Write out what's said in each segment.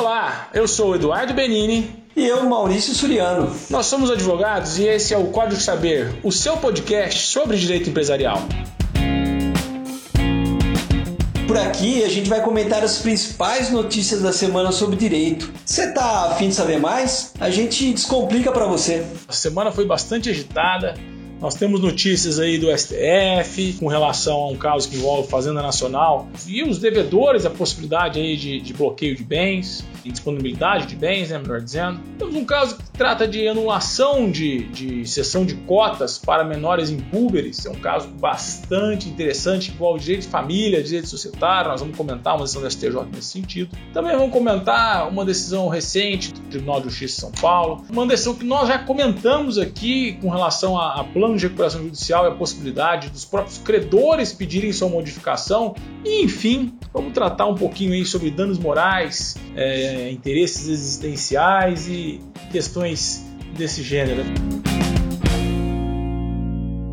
Olá, eu sou o Eduardo Benini. E eu, Maurício Suriano. Nós somos advogados e esse é o Código Saber, o seu podcast sobre direito empresarial. Por aqui a gente vai comentar as principais notícias da semana sobre direito. Você tá afim de saber mais? A gente descomplica para você. A semana foi bastante agitada. Nós temos notícias aí do STF com relação a um caso que envolve Fazenda Nacional e os devedores, a possibilidade aí de, de bloqueio de bens indisponibilidade de bens, né, melhor dizendo. Temos um caso que trata de anulação de, de cessão de cotas para menores impúberes. É um caso bastante interessante, que envolve direito de família, direito societário. Nós vamos comentar uma decisão do STJ nesse sentido. Também vamos comentar uma decisão recente do Tribunal de Justiça de São Paulo, uma decisão que nós já comentamos aqui com relação a, a plano de recuperação judicial e a possibilidade dos próprios credores pedirem sua modificação. E, enfim, vamos tratar um pouquinho aí sobre danos morais, é, é, interesses existenciais e questões desse gênero.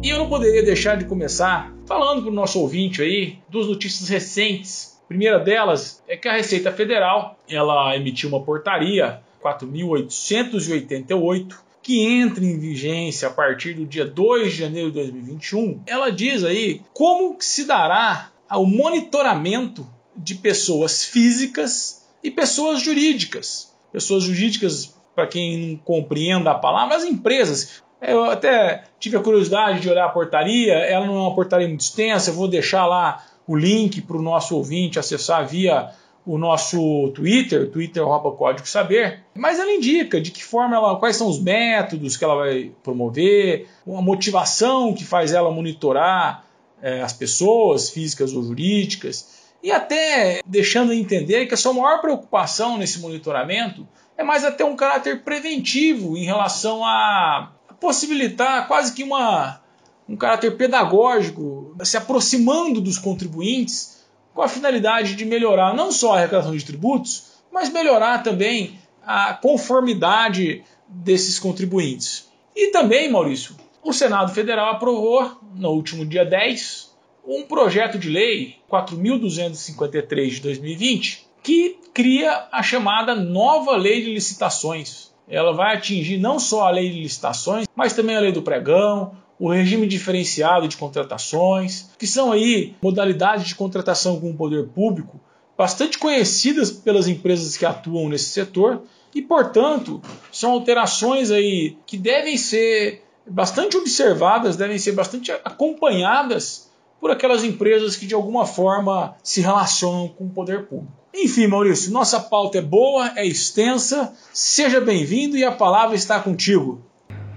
E eu não poderia deixar de começar falando para o nosso ouvinte aí duas notícias recentes. A primeira delas é que a Receita Federal ela emitiu uma portaria 4.888 que entra em vigência a partir do dia 2 de janeiro de 2021. Ela diz aí como se dará o monitoramento de pessoas físicas e pessoas jurídicas. Pessoas jurídicas, para quem não compreenda a palavra, as empresas. Eu até tive a curiosidade de olhar a portaria, ela não é uma portaria muito extensa, eu vou deixar lá o link para o nosso ouvinte acessar via o nosso Twitter, Twitter Código Saber, mas ela indica de que forma ela, quais são os métodos que ela vai promover, uma motivação que faz ela monitorar é, as pessoas físicas ou jurídicas, e até deixando entender que a sua maior preocupação nesse monitoramento é mais até um caráter preventivo em relação a possibilitar quase que uma, um caráter pedagógico, se aproximando dos contribuintes com a finalidade de melhorar não só a arrecadação de tributos, mas melhorar também a conformidade desses contribuintes. E também, Maurício, o Senado Federal aprovou no último dia 10 um projeto de lei 4.253 de 2020 que cria a chamada nova lei de licitações. Ela vai atingir não só a lei de licitações, mas também a lei do pregão, o regime diferenciado de contratações, que são aí modalidades de contratação com o poder público bastante conhecidas pelas empresas que atuam nesse setor e, portanto, são alterações aí que devem ser bastante observadas, devem ser bastante acompanhadas por aquelas empresas que de alguma forma se relacionam com o poder público. Enfim, Maurício, nossa pauta é boa, é extensa. Seja bem-vindo e a palavra está contigo.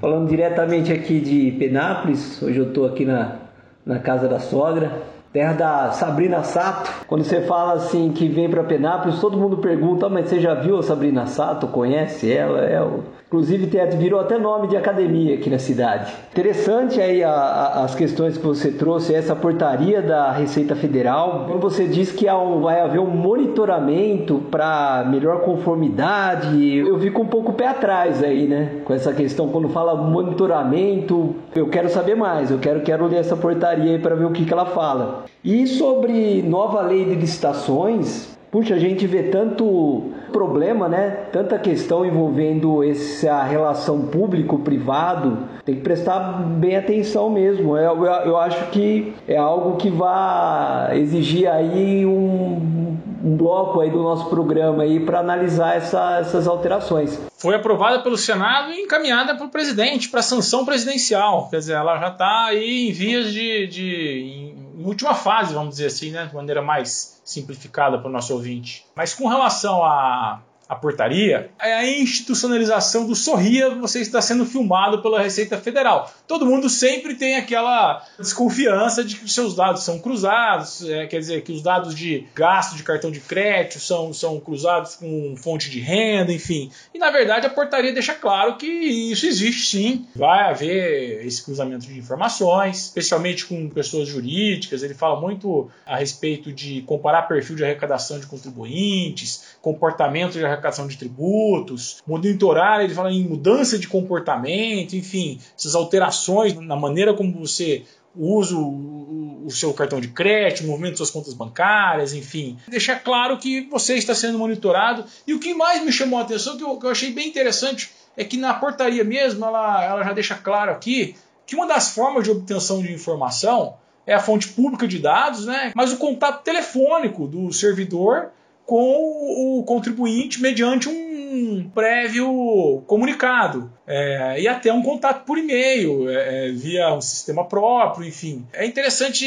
Falando diretamente aqui de Penápolis, hoje eu estou aqui na, na casa da sogra terra da Sabrina Sato. Quando você fala assim que vem para Penápolis, todo mundo pergunta: mas você já viu a Sabrina Sato? Conhece ela? É o... Inclusive virou até nome de academia aqui na cidade. Interessante aí a, a, as questões que você trouxe, essa portaria da Receita Federal. Quando você diz que um, vai haver um monitoramento para melhor conformidade, eu fico um pouco pé atrás aí, né? Com essa questão, quando fala monitoramento, eu quero saber mais, eu quero, quero ler essa portaria aí para ver o que, que ela fala. E sobre nova lei de licitações, puxa, a gente vê tanto problema, né? Tanta questão envolvendo essa relação público-privado. Tem que prestar bem atenção mesmo. Eu, eu, eu acho que é algo que vai exigir aí um, um bloco aí do nosso programa aí para analisar essa, essas alterações. Foi aprovada pelo Senado e encaminhada para o presidente para sanção presidencial. Quer dizer, ela já está aí em vias de, de última fase, vamos dizer assim, né, de maneira mais simplificada para o nosso ouvinte. Mas com relação a a portaria, é a institucionalização do Sorria, você está sendo filmado pela Receita Federal. Todo mundo sempre tem aquela desconfiança de que os seus dados são cruzados, é, quer dizer, que os dados de gasto de cartão de crédito são, são cruzados com fonte de renda, enfim. E na verdade a portaria deixa claro que isso existe sim. Vai haver esse cruzamento de informações, especialmente com pessoas jurídicas. Ele fala muito a respeito de comparar perfil de arrecadação de contribuintes, comportamento de arrecadação arrecadação de tributos, monitorar, ele fala em mudança de comportamento, enfim, essas alterações na maneira como você usa o, o, o seu cartão de crédito, movimento de suas contas bancárias, enfim. Deixar claro que você está sendo monitorado. E o que mais me chamou a atenção, que eu, que eu achei bem interessante, é que na portaria mesmo ela, ela já deixa claro aqui que uma das formas de obtenção de informação é a fonte pública de dados, né? mas o contato telefônico do servidor com o contribuinte mediante um prévio comunicado é, e até um contato por e-mail é, é via um sistema próprio, enfim. É interessante,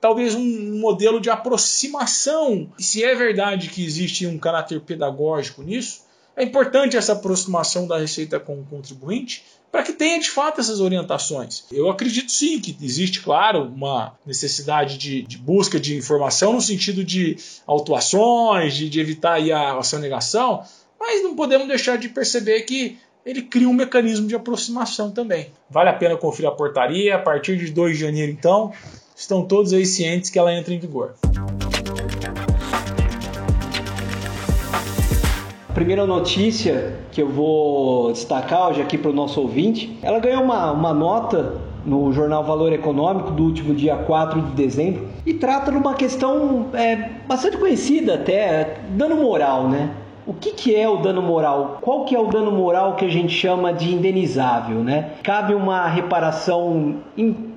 talvez um modelo de aproximação. Se é verdade que existe um caráter pedagógico nisso, é importante essa aproximação da receita com o contribuinte para que tenha de fato essas orientações. Eu acredito sim que existe, claro, uma necessidade de, de busca de informação no sentido de autuações, de, de evitar a, a sonegação, mas não podemos deixar de perceber que ele cria um mecanismo de aproximação também. Vale a pena conferir a portaria, a partir de 2 de janeiro, então, estão todos aí cientes que ela entra em vigor. Primeira notícia que eu vou destacar hoje aqui para o nosso ouvinte, ela ganhou uma, uma nota no jornal Valor Econômico do último dia 4 de dezembro e trata de uma questão é, bastante conhecida até, dano moral, né? O que, que é o dano moral? Qual que é o dano moral que a gente chama de indenizável, né? Cabe uma reparação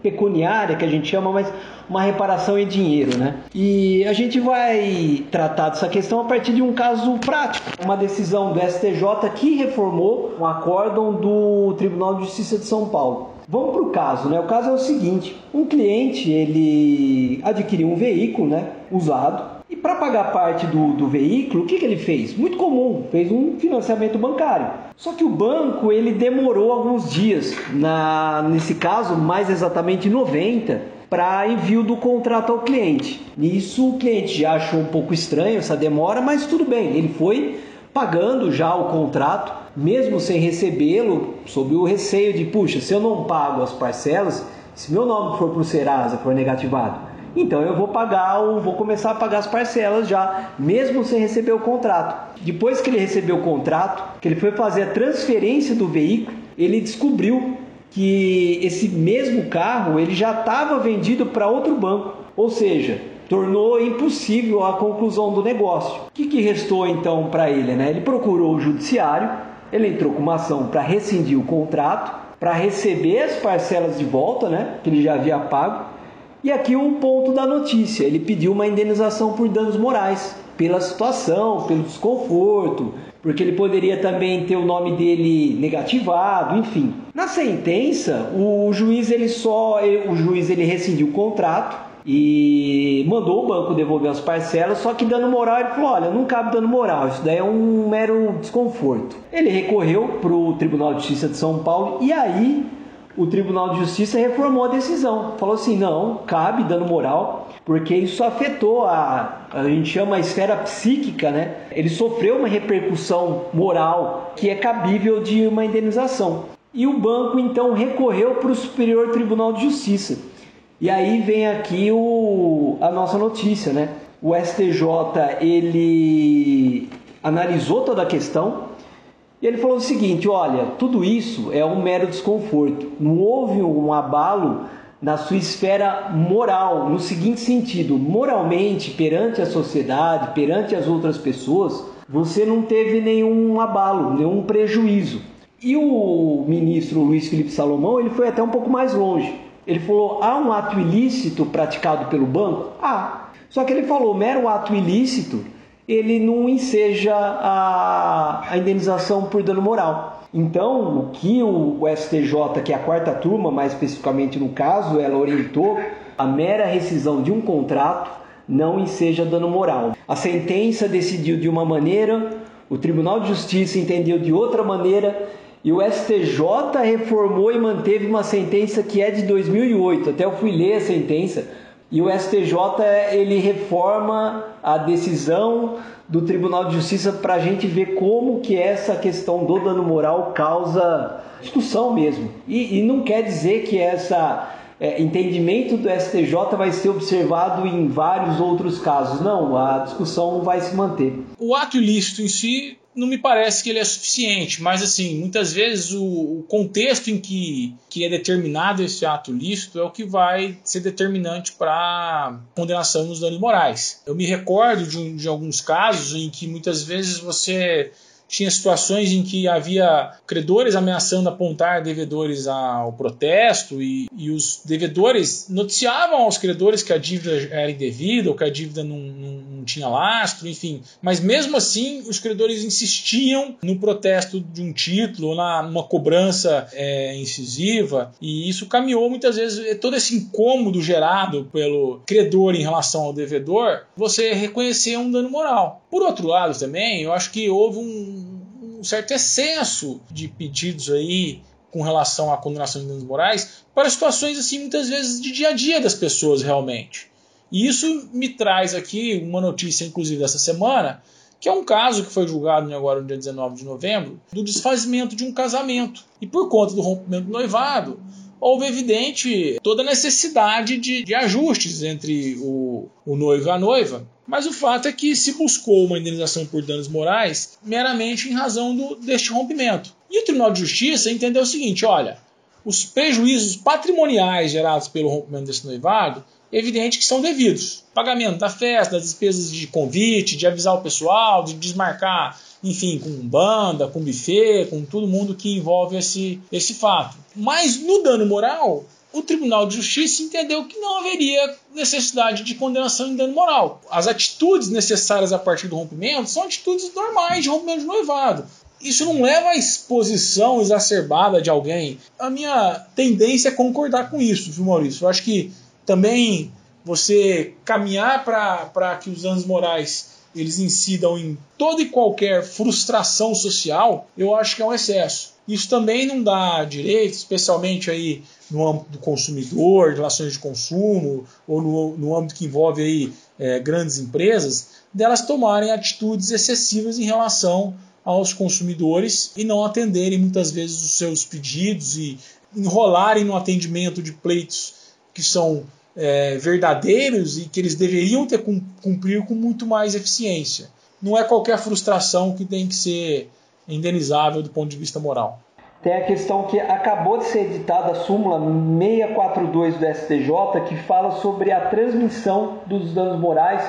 pecuniária que a gente chama, mas uma reparação em dinheiro, né? E a gente vai tratar dessa questão a partir de um caso prático, uma decisão do STJ que reformou um acórdão do Tribunal de Justiça de São Paulo. Vamos para o caso, né? O caso é o seguinte: um cliente ele adquiriu um veículo, né, usado para pagar parte do, do veículo, o que, que ele fez? Muito comum, fez um financiamento bancário. Só que o banco ele demorou alguns dias, na, nesse caso, mais exatamente 90, para envio do contrato ao cliente. Nisso o cliente já achou um pouco estranho essa demora, mas tudo bem, ele foi pagando já o contrato, mesmo sem recebê-lo, sob o receio de, puxa, se eu não pago as parcelas, se meu nome for para o Serasa, for negativado, então eu vou pagar, ou vou começar a pagar as parcelas já, mesmo sem receber o contrato. Depois que ele recebeu o contrato, que ele foi fazer a transferência do veículo, ele descobriu que esse mesmo carro ele já estava vendido para outro banco, ou seja, tornou impossível a conclusão do negócio. O que, que restou então para ele? Né? Ele procurou o judiciário, ele entrou com uma ação para rescindir o contrato, para receber as parcelas de volta, né, que ele já havia pago, e aqui um ponto da notícia: ele pediu uma indenização por danos morais, pela situação, pelo desconforto, porque ele poderia também ter o nome dele negativado, enfim. Na sentença, o juiz ele só o juiz ele rescindiu o contrato e mandou o banco devolver as parcelas, só que dano moral ele falou: olha, não cabe dano moral, isso daí é um mero desconforto. Ele recorreu para o Tribunal de Justiça de São Paulo e aí o Tribunal de Justiça reformou a decisão. Falou assim: não, cabe dano moral, porque isso afetou a, a gente chama a esfera psíquica, né? Ele sofreu uma repercussão moral que é cabível de uma indenização. E o banco então recorreu para o Superior Tribunal de Justiça. E aí vem aqui o, a nossa notícia, né? O STJ ele analisou toda a questão, ele falou o seguinte: olha, tudo isso é um mero desconforto. Não houve um abalo na sua esfera moral, no seguinte sentido: moralmente, perante a sociedade, perante as outras pessoas, você não teve nenhum abalo, nenhum prejuízo. E o ministro Luiz Felipe Salomão ele foi até um pouco mais longe. Ele falou: há um ato ilícito praticado pelo banco? Há. Só que ele falou: mero ato ilícito ele não enseja a, a indenização por dano moral. Então, o que o, STJ, que é a quarta turma, mais especificamente no caso, ela orientou a mera rescisão de um contrato não enseja dano moral. A sentença decidiu de uma maneira, o Tribunal de Justiça entendeu de outra maneira e o STJ reformou e manteve uma sentença que é de 2008. Até eu fui ler a sentença e o STJ ele reforma a decisão do Tribunal de Justiça para a gente ver como que essa questão do dano moral causa discussão mesmo. E, e não quer dizer que essa é, entendimento do STJ vai ser observado em vários outros casos. Não, a discussão vai se manter. O ato ilícito em si não me parece que ele é suficiente, mas assim, muitas vezes o, o, contexto em que, que é determinado esse ato lícito é o que vai ser determinante para condenação nos danos morais. Eu me recordo de, de alguns casos em que muitas vezes você tinha situações em que havia credores ameaçando apontar devedores ao protesto e, e, os devedores noticiavam aos credores que a dívida era indevida ou que a dívida não, não, tinha lastro, enfim. Mas mesmo assim, os credores insistiam no protesto de um título na, numa cobrança é, incisiva e isso caminhou muitas vezes todo esse incômodo gerado pelo credor em relação ao devedor, você reconhecer um dano moral. Por outro lado, também, eu acho que houve um, um certo excesso de pedidos aí com relação à condenação de danos morais para situações assim muitas vezes de dia a dia das pessoas realmente. E isso me traz aqui uma notícia, inclusive dessa semana, que é um caso que foi julgado agora no dia 19 de novembro, do desfazimento de um casamento. E por conta do rompimento do noivado, houve evidente toda a necessidade de, de ajustes entre o, o noivo e a noiva. Mas o fato é que se buscou uma indenização por danos morais meramente em razão do, deste rompimento. E o Tribunal de Justiça entendeu o seguinte: olha, os prejuízos patrimoniais gerados pelo rompimento desse noivado, evidente que são devidos. Pagamento da festa, das despesas de convite, de avisar o pessoal, de desmarcar enfim, com banda, com buffet, com todo mundo que envolve esse, esse fato. Mas no dano moral, o Tribunal de Justiça entendeu que não haveria necessidade de condenação em dano moral. As atitudes necessárias a partir do rompimento são atitudes normais de rompimento de noivado. Isso não leva à exposição exacerbada de alguém. A minha tendência é concordar com isso, viu, Maurício? Eu acho que também você caminhar para que os danos morais eles incidam em toda e qualquer frustração social, eu acho que é um excesso. Isso também não dá direito, especialmente aí no âmbito do consumidor, relações de consumo, ou no, no âmbito que envolve aí, é, grandes empresas, delas tomarem atitudes excessivas em relação aos consumidores e não atenderem muitas vezes os seus pedidos e enrolarem no atendimento de pleitos que são é, verdadeiros e que eles deveriam ter cumprir com muito mais eficiência. Não é qualquer frustração que tem que ser indenizável do ponto de vista moral. Tem a questão que acabou de ser editada a súmula 642 do STJ, que fala sobre a transmissão dos danos morais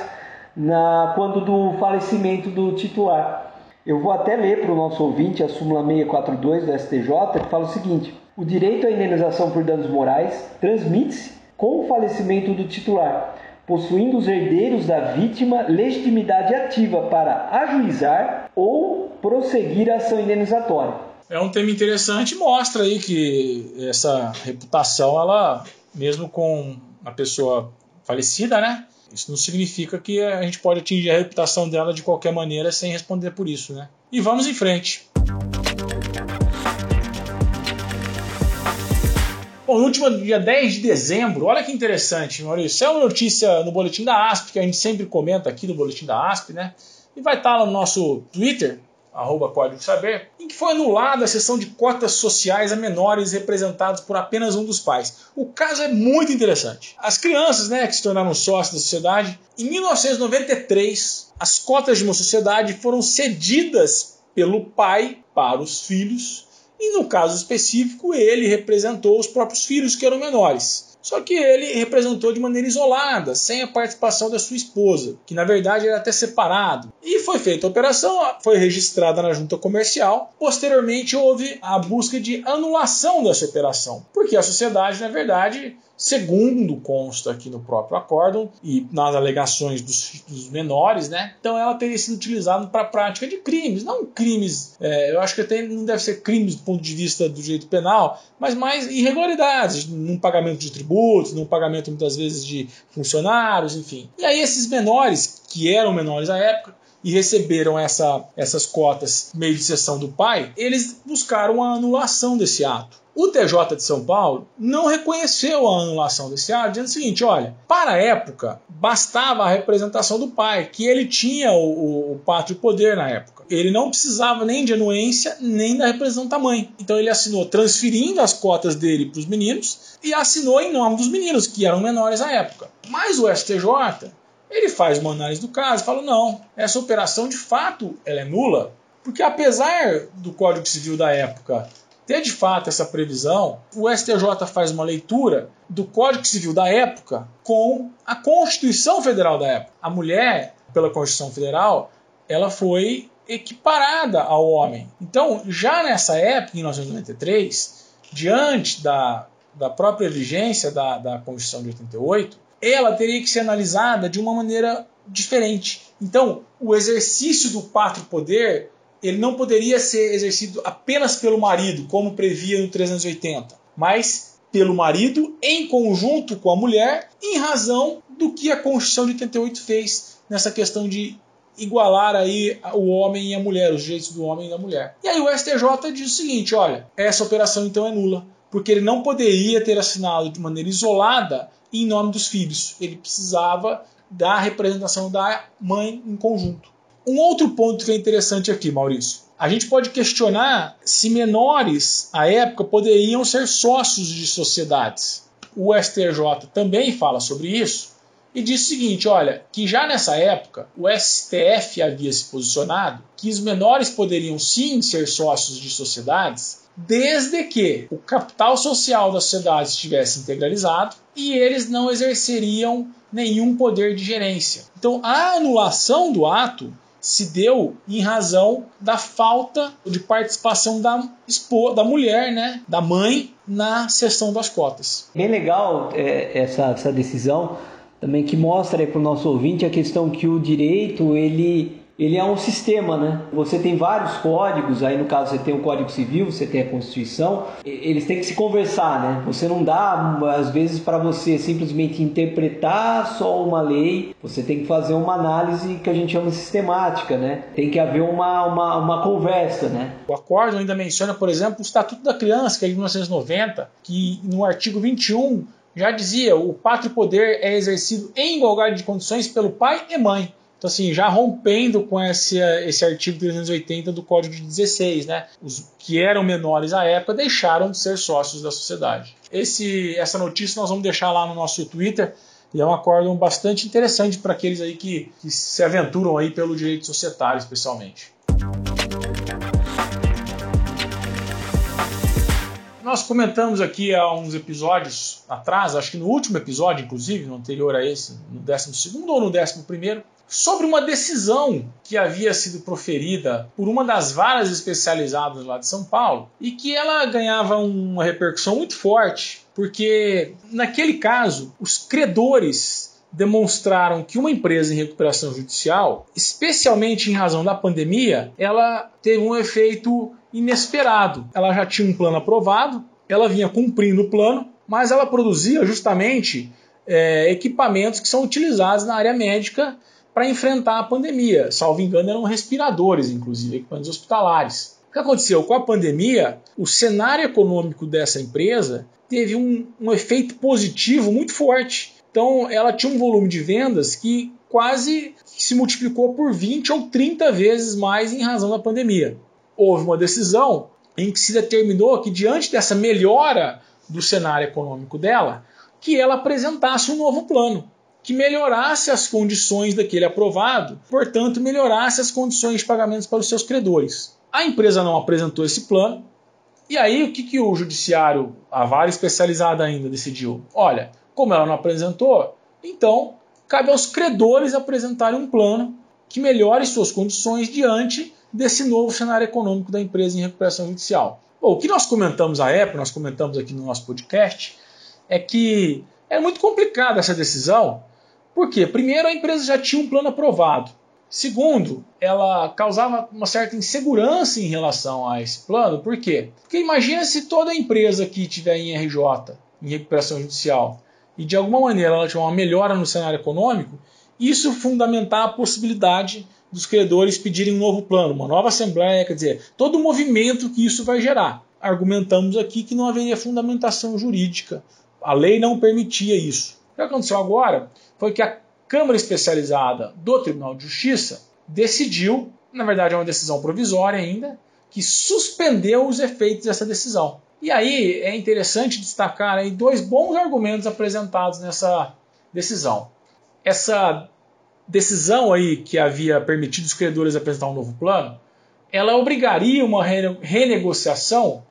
na, quando do falecimento do titular. Eu vou até ler para o nosso ouvinte a súmula 642 do STJ, que fala o seguinte: o direito à indenização por danos morais transmite-se com o falecimento do titular, possuindo os herdeiros da vítima legitimidade ativa para ajuizar ou prosseguir a ação indenizatória. É um tema interessante, mostra aí que essa reputação, ela, mesmo com a pessoa falecida, né? Isso não significa que a gente pode atingir a reputação dela de qualquer maneira sem responder por isso, né? E vamos em frente. Bom, no último dia 10 de dezembro, olha que interessante, Maurício. É uma notícia no boletim da ASP, que a gente sempre comenta aqui no boletim da ASP, né? E vai estar no nosso Twitter, arroba Código Saber, em que foi anulada a sessão de cotas sociais a menores representados por apenas um dos pais. O caso é muito interessante. As crianças, né, que se tornaram sócios da sociedade, em 1993, as cotas de uma sociedade foram cedidas pelo pai para os filhos e no caso específico, ele representou os próprios filhos que eram menores. Só que ele representou de maneira isolada, sem a participação da sua esposa, que na verdade era até separado. E foi feita a operação, foi registrada na junta comercial. Posteriormente houve a busca de anulação dessa operação, porque a sociedade, na verdade, segundo consta aqui no próprio acórdão e nas alegações dos, dos menores, né? Então ela teria sido utilizada para a prática de crimes, não crimes, é, eu acho que até não deve ser crimes do ponto de vista do direito penal, mas mais irregularidades, num pagamento de tributos, num pagamento muitas vezes de funcionários, enfim. E aí esses menores, que eram menores à época, e receberam essa, essas cotas meio de sessão do pai, eles buscaram a anulação desse ato. O TJ de São Paulo não reconheceu a anulação desse ato, dizendo o seguinte: olha, para a época, bastava a representação do pai, que ele tinha o, o, o pátrio poder na época. Ele não precisava nem de anuência, nem da representação da mãe. Então ele assinou transferindo as cotas dele para os meninos e assinou em nome dos meninos, que eram menores à época. Mas o STJ ele faz uma análise do caso e fala: não, essa operação de fato ela é nula Porque apesar do Código Civil da época ter de fato essa previsão, o STJ faz uma leitura do Código Civil da época com a Constituição Federal da época. A mulher, pela Constituição Federal, ela foi equiparada ao homem. Então, já nessa época, em 1993, diante da, da própria vigência da, da Constituição de 88, ela teria que ser analisada de uma maneira diferente. Então, o exercício do pátrio poder ele não poderia ser exercido apenas pelo marido, como previa no 380, mas pelo marido em conjunto com a mulher, em razão do que a Constituição de 88 fez nessa questão de igualar aí o homem e a mulher, os direitos do homem e da mulher. E aí o STJ diz o seguinte, olha, essa operação então é nula, porque ele não poderia ter assinado de maneira isolada em nome dos filhos. Ele precisava da representação da mãe em conjunto. Um outro ponto que é interessante aqui, Maurício. A gente pode questionar se menores à época poderiam ser sócios de sociedades. O STJ também fala sobre isso e diz o seguinte: olha, que já nessa época o STF havia se posicionado que os menores poderiam sim ser sócios de sociedades, desde que o capital social da sociedade estivesse integralizado e eles não exerceriam nenhum poder de gerência. Então, a anulação do ato se deu em razão da falta de participação da, da mulher, né, da mãe, na sessão das cotas. Bem legal é, essa, essa decisão também que mostra para o nosso ouvinte a questão que o direito ele ele é um sistema, né? Você tem vários códigos, aí no caso você tem o Código Civil, você tem a Constituição, eles têm que se conversar, né? Você não dá, às vezes, para você simplesmente interpretar só uma lei, você tem que fazer uma análise que a gente chama sistemática, né? Tem que haver uma, uma, uma conversa, né? O acordo ainda menciona, por exemplo, o Estatuto da Criança, que é de 1990, que no artigo 21 já dizia o pátrio poder é exercido em igualdade de condições pelo pai e mãe. Então, assim, já rompendo com esse, esse artigo 380 do Código de 16, né? Os que eram menores à época deixaram de ser sócios da sociedade. Esse, essa notícia nós vamos deixar lá no nosso Twitter e é um acordo bastante interessante para aqueles aí que, que se aventuram aí pelo direito societário, especialmente. Nós comentamos aqui há uns episódios atrás, acho que no último episódio, inclusive, no anterior a esse, no 12 ou no 11, sobre uma decisão que havia sido proferida por uma das varas especializadas lá de São Paulo e que ela ganhava uma repercussão muito forte, porque naquele caso os credores demonstraram que uma empresa em recuperação judicial, especialmente em razão da pandemia, ela teve um efeito inesperado. Ela já tinha um plano aprovado, ela vinha cumprindo o plano, mas ela produzia justamente é, equipamentos que são utilizados na área médica para enfrentar a pandemia. Salvo engano, eram respiradores, inclusive, equipamentos hospitalares. O que aconteceu? Com a pandemia, o cenário econômico dessa empresa teve um, um efeito positivo muito forte. Então, ela tinha um volume de vendas que quase se multiplicou por 20 ou 30 vezes mais em razão da pandemia. Houve uma decisão em que se determinou que, diante dessa melhora do cenário econômico dela, que ela apresentasse um novo plano que melhorasse as condições daquele aprovado, portanto, melhorasse as condições de pagamentos para os seus credores. A empresa não apresentou esse plano, e aí o que, que o judiciário, a vara especializada ainda, decidiu? Olha, como ela não apresentou, então cabe aos credores apresentarem um plano que melhore suas condições diante desse novo cenário econômico da empresa em recuperação judicial. Bom, o que nós comentamos à época, nós comentamos aqui no nosso podcast, é que é muito complicada essa decisão, por quê? Primeiro, a empresa já tinha um plano aprovado. Segundo, ela causava uma certa insegurança em relação a esse plano. Por quê? Porque imagina se toda empresa que tiver em RJ, em recuperação judicial, e de alguma maneira ela tiver uma melhora no cenário econômico, isso fundamentar a possibilidade dos credores pedirem um novo plano, uma nova assembleia, quer dizer, todo o movimento que isso vai gerar. Argumentamos aqui que não haveria fundamentação jurídica. A lei não permitia isso. O que aconteceu agora foi que a Câmara Especializada do Tribunal de Justiça decidiu, na verdade é uma decisão provisória ainda, que suspendeu os efeitos dessa decisão. E aí é interessante destacar aí dois bons argumentos apresentados nessa decisão. Essa decisão aí que havia permitido os credores apresentar um novo plano, ela obrigaria uma renegociação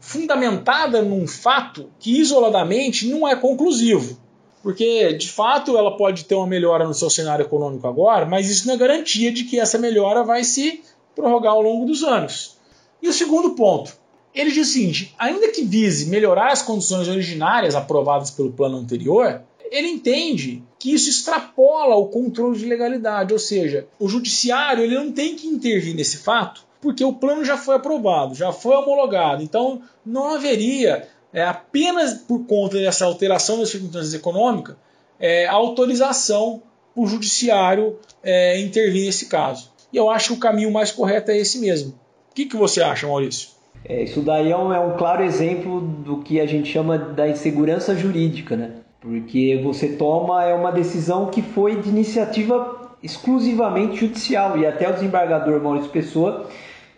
fundamentada num fato que isoladamente não é conclusivo. Porque, de fato, ela pode ter uma melhora no seu cenário econômico agora, mas isso não é garantia de que essa melhora vai se prorrogar ao longo dos anos. E o segundo ponto, ele diz o seguinte: ainda que vise melhorar as condições originárias aprovadas pelo plano anterior, ele entende que isso extrapola o controle de legalidade, ou seja, o judiciário ele não tem que intervir nesse fato, porque o plano já foi aprovado, já foi homologado. Então não haveria, é, apenas por conta dessa alteração das circunstâncias econômicas, é, autorização para o judiciário é, intervir nesse caso. E eu acho que o caminho mais correto é esse mesmo. O que, que você acha, Maurício? É, isso daí é um, é um claro exemplo do que a gente chama da insegurança jurídica, né? Porque você toma é uma decisão que foi de iniciativa exclusivamente judicial e até o desembargador Maurício Pessoa,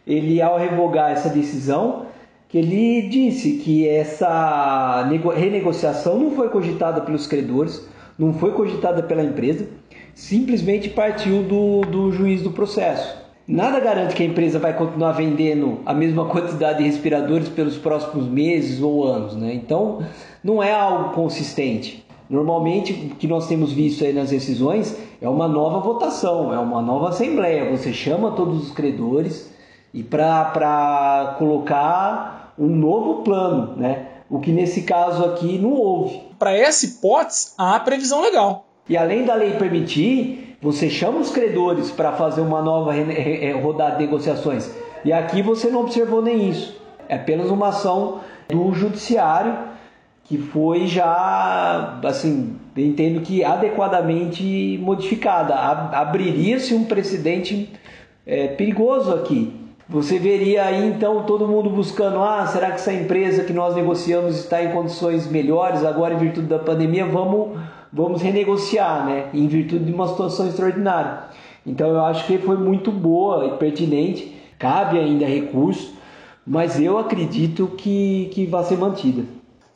ele ao revogar essa decisão, que ele disse que essa renegociação não foi cogitada pelos credores, não foi cogitada pela empresa, simplesmente partiu do, do juiz do processo. Nada garante que a empresa vai continuar vendendo a mesma quantidade de respiradores pelos próximos meses ou anos, né? Então, não é algo consistente. Normalmente, o que nós temos visto aí nas decisões é uma nova votação, é uma nova assembleia. Você chama todos os credores e para colocar um novo plano, né? O que nesse caso aqui não houve. Para essa hipótese, há previsão legal. E além da lei permitir, você chama os credores para fazer uma nova rodada de negociações. E aqui você não observou nem isso. É apenas uma ação do judiciário que foi já, assim, entendo que adequadamente modificada. Abriria-se um precedente é, perigoso aqui. Você veria aí então todo mundo buscando: ah, será que essa empresa que nós negociamos está em condições melhores agora em virtude da pandemia? Vamos vamos renegociar, né? Em virtude de uma situação extraordinária. Então eu acho que foi muito boa e pertinente. Cabe ainda recurso, mas eu acredito que, que vai ser mantida.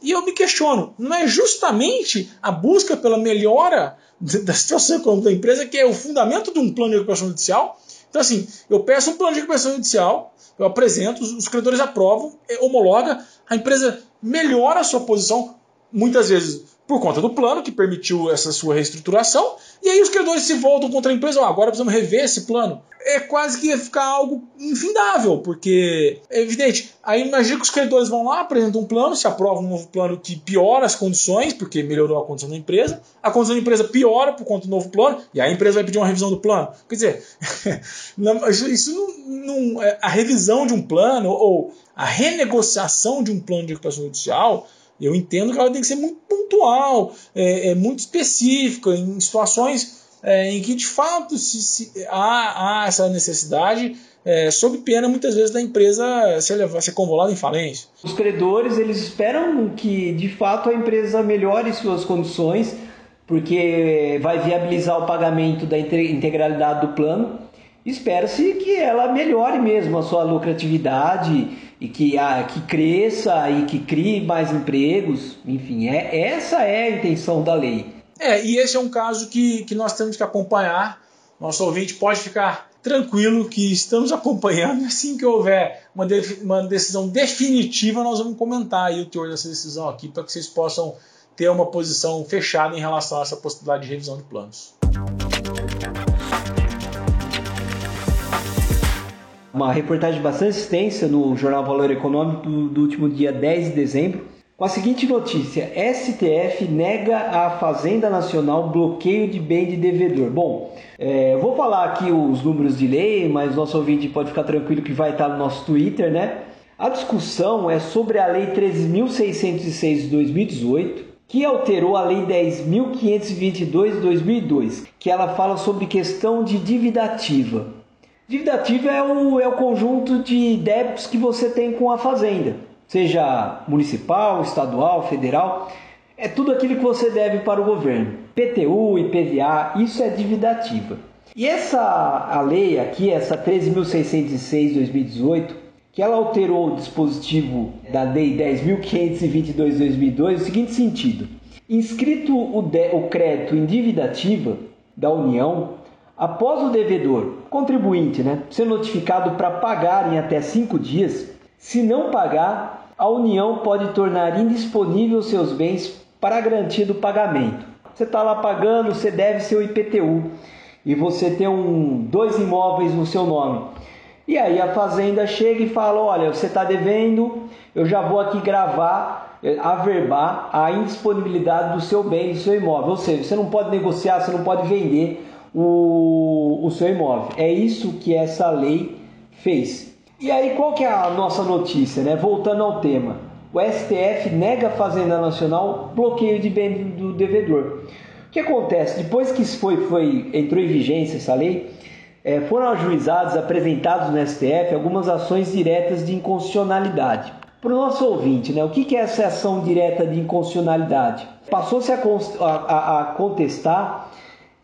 E eu me questiono, não é justamente a busca pela melhora da situação econômica da empresa que é o fundamento de um plano de recuperação judicial? Então, assim, eu peço um plano de recuperação judicial, eu apresento, os credores aprovam, homologa, a empresa melhora a sua posição, muitas vezes por conta do plano que permitiu essa sua reestruturação, e aí os credores se voltam contra a empresa, oh, agora precisamos rever esse plano. É quase que ia ficar algo infindável, porque é evidente, aí imagina que os credores vão lá, apresentam um plano, se aprova um novo plano que piora as condições, porque melhorou a condição da empresa, a condição da empresa piora por conta do novo plano, e aí a empresa vai pedir uma revisão do plano. Quer dizer, isso não, não, é, a revisão de um plano ou a renegociação de um plano de recuperação judicial eu entendo que ela tem que ser muito pontual, é, é muito específica, em situações é, em que de fato se, se há, há, essa necessidade, é, sob pena muitas vezes da empresa ser, ser convolada em falência. Os credores eles esperam que de fato a empresa melhore suas condições, porque vai viabilizar o pagamento da integralidade do plano. Espera-se que ela melhore mesmo a sua lucratividade e que, ah, que cresça e que crie mais empregos. Enfim, é, essa é a intenção da lei. É, e esse é um caso que, que nós temos que acompanhar. Nosso ouvinte pode ficar tranquilo que estamos acompanhando. Assim que houver uma, de, uma decisão definitiva, nós vamos comentar aí o teor dessa decisão aqui para que vocês possam ter uma posição fechada em relação a essa possibilidade de revisão de planos. Uma reportagem bastante extensa no Jornal Valor Econômico do, do último dia 10 de dezembro, com a seguinte notícia: STF nega à Fazenda Nacional bloqueio de bem de devedor. Bom, é, vou falar aqui os números de lei, mas nosso ouvinte pode ficar tranquilo que vai estar no nosso Twitter, né? A discussão é sobre a Lei 13.606 de 2018, que alterou a Lei 10.522 de 2002, que ela fala sobre questão de dívida ativa. Dívida ativa é o, é o conjunto de débitos que você tem com a fazenda, seja municipal, estadual, federal. É tudo aquilo que você deve para o governo. PTU, IPVA, isso é dívida ativa. E essa a lei aqui, essa 13.606-2018, que ela alterou o dispositivo da Lei 10.522-2002 no seguinte sentido: inscrito o, de, o crédito em dívida ativa da União, Após o devedor, contribuinte, né, ser notificado para pagar em até cinco dias, se não pagar, a União pode tornar indisponível seus bens para garantia do pagamento. Você está lá pagando, você deve seu IPTU e você tem um, dois imóveis no seu nome. E aí a fazenda chega e fala: Olha, você está devendo, eu já vou aqui gravar, eh, averbar a indisponibilidade do seu bem, do seu imóvel. Ou seja, você não pode negociar, você não pode vender o, o seu imóvel. É isso que essa lei fez. E aí, qual que é a nossa notícia? Né? Voltando ao tema. O STF nega a Fazenda Nacional bloqueio de bem do devedor. O que acontece? Depois que foi, foi, entrou em vigência essa lei, é, foram ajuizados, apresentados no STF algumas ações diretas de inconstitucionalidade. Para o nosso ouvinte, né, o que é essa ação direta de inconstitucionalidade? Passou-se a, a, a, contestar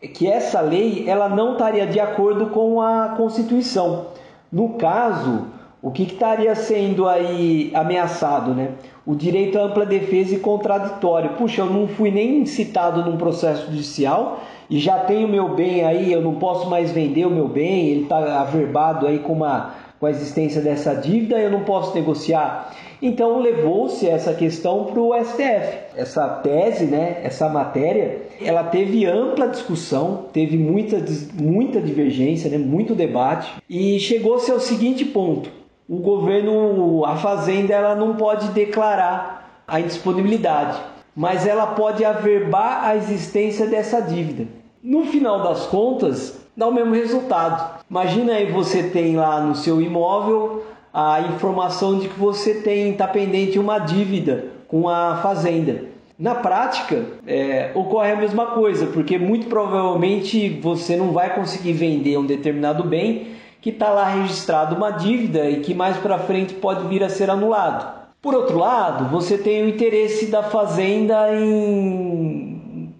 que essa lei ela não estaria de acordo com a Constituição. No caso, o que, que estaria sendo aí ameaçado, né? O direito à ampla defesa e contraditório. Puxa, eu não fui nem citado num processo judicial e já tenho meu bem aí, eu não posso mais vender o meu bem, ele está averbado aí com, uma, com a existência dessa dívida, eu não posso negociar. Então levou-se essa questão para o STF. Essa tese, né, essa matéria, ela teve ampla discussão, teve muita, muita divergência, né, muito debate e chegou-se ao seguinte ponto: o governo, a fazenda, ela não pode declarar a indisponibilidade, mas ela pode averbar a existência dessa dívida no final das contas, dá o mesmo resultado. Imagina aí você tem lá no seu imóvel a informação de que você tem está pendente uma dívida com a fazenda. Na prática, é, ocorre a mesma coisa, porque muito provavelmente você não vai conseguir vender um determinado bem que está lá registrado uma dívida e que mais para frente pode vir a ser anulado. Por outro lado, você tem o interesse da fazenda em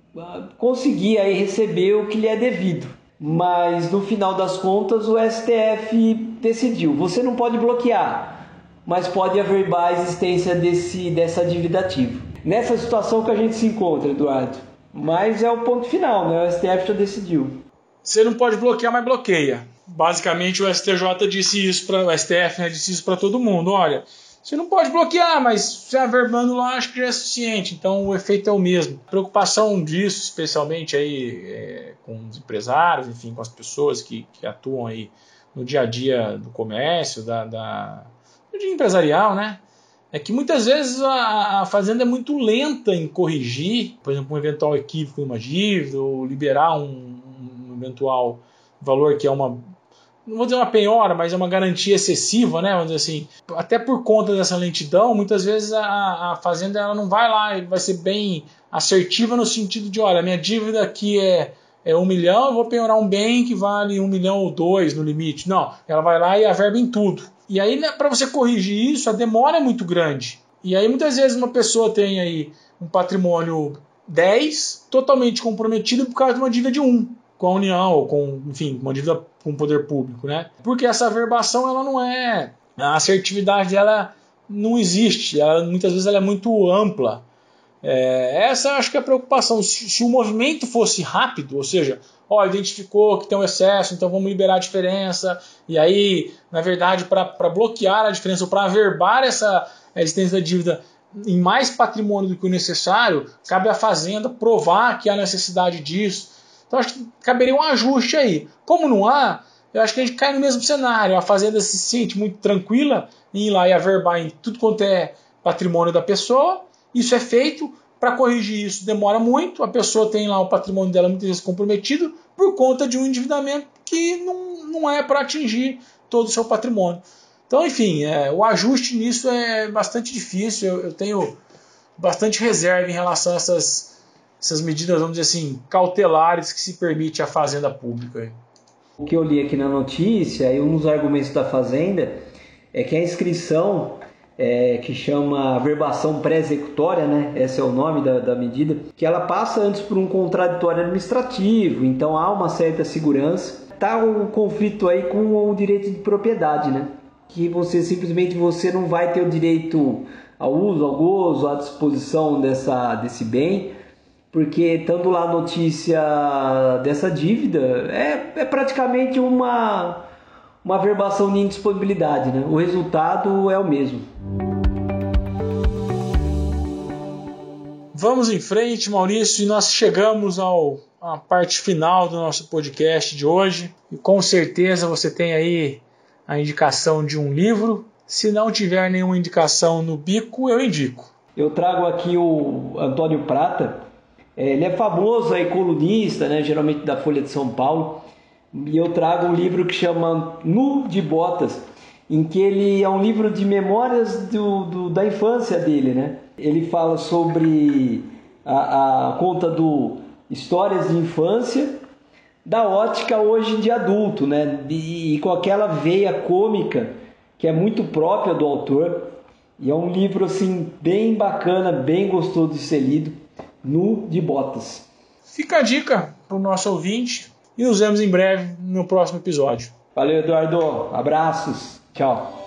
conseguir aí receber o que lhe é devido. Mas no final das contas o STF decidiu, você não pode bloquear, mas pode averbar a existência desse, dessa dívida ativa. Nessa situação que a gente se encontra, Eduardo. Mas é o ponto final, né? O STF já decidiu. Você não pode bloquear, mas bloqueia. Basicamente o STJ disse isso para o STF, né, disse isso para todo mundo. Olha, você não pode bloquear, mas se averbando lá, acho que já é suficiente. Então o efeito é o mesmo. A preocupação disso, especialmente aí é, com os empresários, enfim, com as pessoas que, que, atuam aí no dia a dia do comércio, da, da do dia empresarial, né? É que muitas vezes a, a fazenda é muito lenta em corrigir, por exemplo, um eventual equívoco numa dívida, ou liberar um, um eventual valor que é uma não vou dizer uma penhora, mas é uma garantia excessiva, né? Vamos dizer assim. Até por conta dessa lentidão, muitas vezes a, a fazenda ela não vai lá e vai ser bem assertiva no sentido de, olha, minha dívida aqui é, é um milhão, eu vou penhorar um bem que vale um milhão ou dois no limite. Não, ela vai lá e averba em tudo. E aí, né, para você corrigir isso, a demora é muito grande. E aí, muitas vezes, uma pessoa tem aí um patrimônio 10 totalmente comprometido por causa de uma dívida de 1 com a União, ou com, enfim, uma dívida com o poder público, né? Porque essa averbação, ela não é... A assertividade dela não existe, ela, muitas vezes ela é muito ampla. É, essa acho que é a preocupação. Se, se, o movimento fosse rápido, ou seja, ó, identificou que tem um excesso, então vamos liberar a diferença, e aí, na verdade, para bloquear a diferença, ou para averbar essa existência da dívida em mais patrimônio do que o necessário, cabe à Fazenda provar que há necessidade disso. Então acho que caberia um ajuste aí. Como não há, eu acho que a gente cai no mesmo cenário. A fazenda se sente muito tranquila em ir lá e averbar em tudo quanto é patrimônio da pessoa. Isso é feito. Para corrigir isso demora muito. A pessoa tem lá o patrimônio dela muitas vezes comprometido por conta de um endividamento que não, não é para atingir todo o seu patrimônio. Então, enfim, é, o ajuste nisso é bastante difícil. Eu, eu tenho bastante reserva em relação a essas essas medidas, vamos dizer assim, cautelares que se permite a fazenda pública. O que eu li aqui na notícia, e um dos argumentos da fazenda, é que a inscrição é, que chama verbação pré-executória, né? Esse é o nome da, da, medida, que ela passa antes por um contraditório administrativo, então há uma certa segurança. Tá o um conflito aí com o direito de propriedade, né? Que você simplesmente você não vai ter o direito ao uso, ao gozo, à disposição dessa, desse bem, porque estando lá a notícia dessa dívida, é, é praticamente uma, uma verbação de indisponibilidade. Né? O resultado é o mesmo. Vamos em frente, Maurício, e nós chegamos ao a parte final do nosso podcast de hoje. E com certeza você tem aí a indicação de um livro. Se não tiver nenhuma indicação no bico, eu indico. Eu trago aqui o Antônio Prata. É, ele é famoso aí, colunista, né, geralmente da Folha de São Paulo. E eu trago um livro que chama Nu de Botas, em que ele é um livro de memórias do, do da infância dele. Né? Ele fala sobre a, a conta do histórias de infância da ótica hoje de adulto, né? E, e, com aquela veia cômica que é muito própria do autor. E é um livro assim bem bacana, bem gostoso de ser lido, nu de botas. Fica a dica para o nosso ouvinte e nos vemos em breve no próximo episódio. Valeu, Eduardo. Abraços. Tchau.